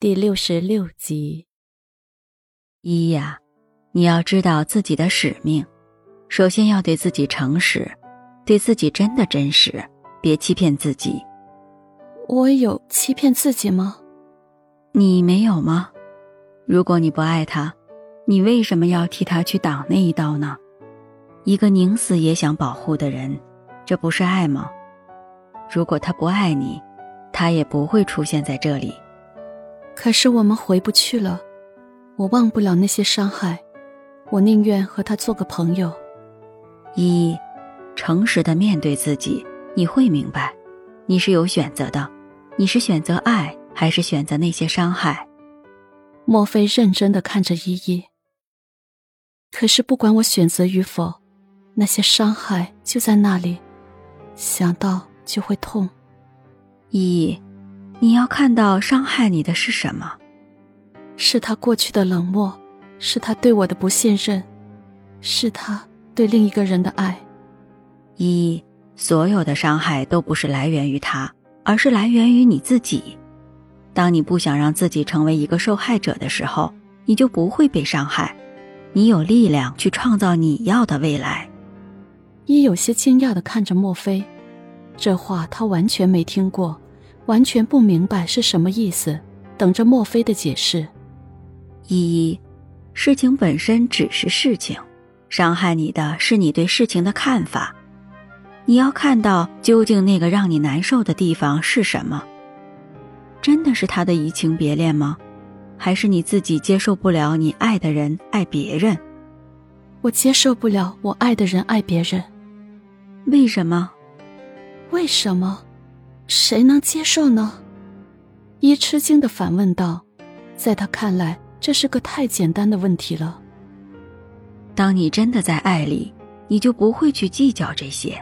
第六十六集。一呀，你要知道自己的使命，首先要对自己诚实，对自己真的真实，别欺骗自己。我有欺骗自己吗？你没有吗？如果你不爱他，你为什么要替他去挡那一刀呢？一个宁死也想保护的人，这不是爱吗？如果他不爱你，他也不会出现在这里。可是我们回不去了，我忘不了那些伤害，我宁愿和他做个朋友。一，诚实的面对自己，你会明白，你是有选择的，你是选择爱还是选择那些伤害？莫非认真的看着依依。可是不管我选择与否，那些伤害就在那里，想到就会痛。一。你要看到伤害你的是什么？是他过去的冷漠，是他对我的不信任，是他对另一个人的爱。一，所有的伤害都不是来源于他，而是来源于你自己。当你不想让自己成为一个受害者的时候，你就不会被伤害，你有力量去创造你要的未来。一有些惊讶的看着莫非，这话他完全没听过。完全不明白是什么意思，等着墨菲的解释。依依，事情本身只是事情，伤害你的是你对事情的看法。你要看到究竟那个让你难受的地方是什么？真的是他的移情别恋吗？还是你自己接受不了你爱的人爱别人？我接受不了我爱的人爱别人。为什么？为什么？谁能接受呢？一吃惊的反问道，在他看来，这是个太简单的问题了。当你真的在爱里，你就不会去计较这些，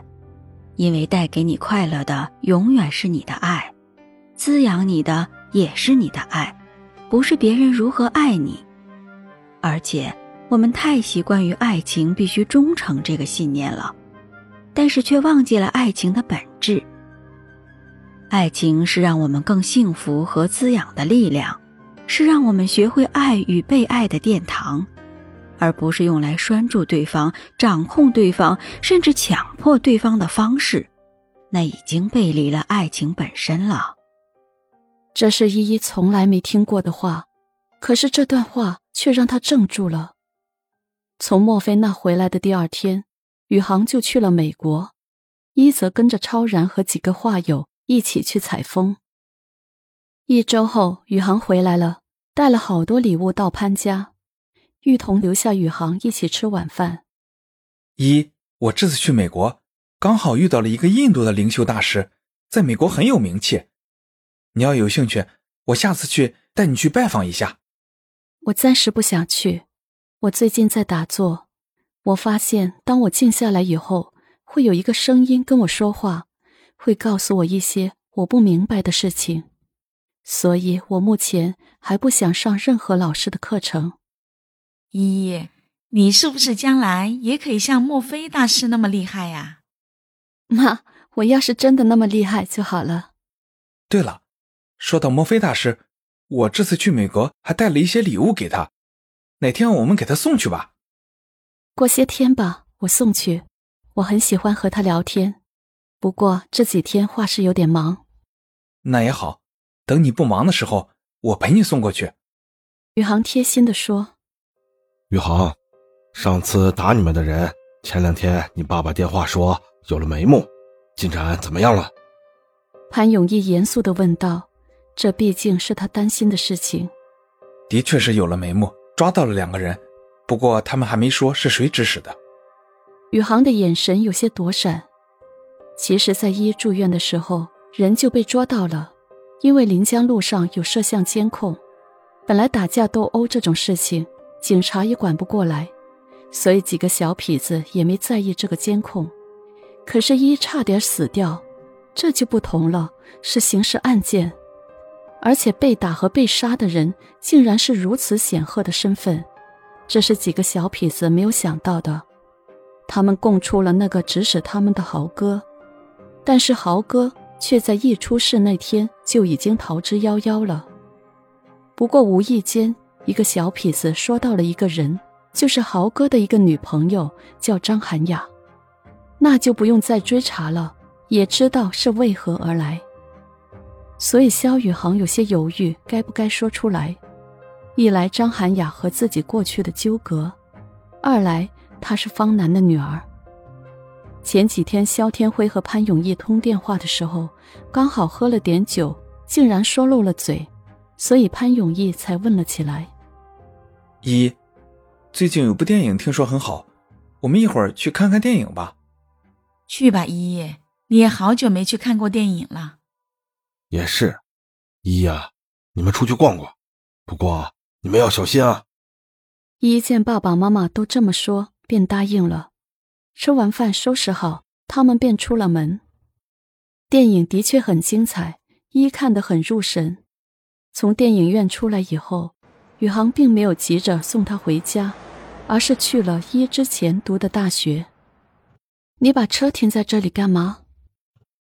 因为带给你快乐的永远是你的爱，滋养你的也是你的爱，不是别人如何爱你。而且，我们太习惯于爱情必须忠诚这个信念了，但是却忘记了爱情的本质。爱情是让我们更幸福和滋养的力量，是让我们学会爱与被爱的殿堂，而不是用来拴住对方、掌控对方，甚至强迫对方的方式。那已经背离了爱情本身了。这是依依从来没听过的话，可是这段话却让他怔住了。从墨菲那回来的第二天，宇航就去了美国，一则跟着超然和几个画友。一起去采风。一周后，宇航回来了，带了好多礼物到潘家。玉彤留下宇航一起吃晚饭。一，我这次去美国，刚好遇到了一个印度的灵修大师，在美国很有名气。你要有兴趣，我下次去带你去拜访一下。我暂时不想去，我最近在打坐。我发现，当我静下来以后，会有一个声音跟我说话。会告诉我一些我不明白的事情，所以我目前还不想上任何老师的课程。依依，你是不是将来也可以像墨菲大师那么厉害呀？妈，我要是真的那么厉害就好了。对了，说到墨菲大师，我这次去美国还带了一些礼物给他，哪天我们给他送去吧？过些天吧，我送去。我很喜欢和他聊天。不过这几天画室有点忙，那也好，等你不忙的时候，我陪你送过去。宇航贴心的说：“宇航，上次打你们的人，前两天你爸爸电话说有了眉目，进展怎么样了？”潘永义严肃的问道：“这毕竟是他担心的事情。”的确是有了眉目，抓到了两个人，不过他们还没说是谁指使的。宇航的眼神有些躲闪。其实，在一住院的时候，人就被捉到了，因为临江路上有摄像监控。本来打架斗殴这种事情，警察也管不过来，所以几个小痞子也没在意这个监控。可是，一差点死掉，这就不同了，是刑事案件，而且被打和被杀的人竟然是如此显赫的身份，这是几个小痞子没有想到的。他们供出了那个指使他们的豪哥。但是豪哥却在一出事那天就已经逃之夭夭了。不过无意间，一个小痞子说到了一个人，就是豪哥的一个女朋友，叫张涵雅。那就不用再追查了，也知道是为何而来。所以萧宇航有些犹豫，该不该说出来？一来张涵雅和自己过去的纠葛，二来她是方楠的女儿。前几天肖天辉和潘永义通电话的时候，刚好喝了点酒，竟然说漏了嘴，所以潘永义才问了起来：“一，最近有部电影听说很好，我们一会儿去看看电影吧。”去吧，依依，你也好久没去看过电影了。也是，依依啊，你们出去逛逛，不过你们要小心啊。依依见爸爸妈妈都这么说，便答应了。吃完饭收拾好，他们便出了门。电影的确很精彩，伊看得很入神。从电影院出来以后，宇航并没有急着送他回家，而是去了伊之前读的大学。你把车停在这里干嘛？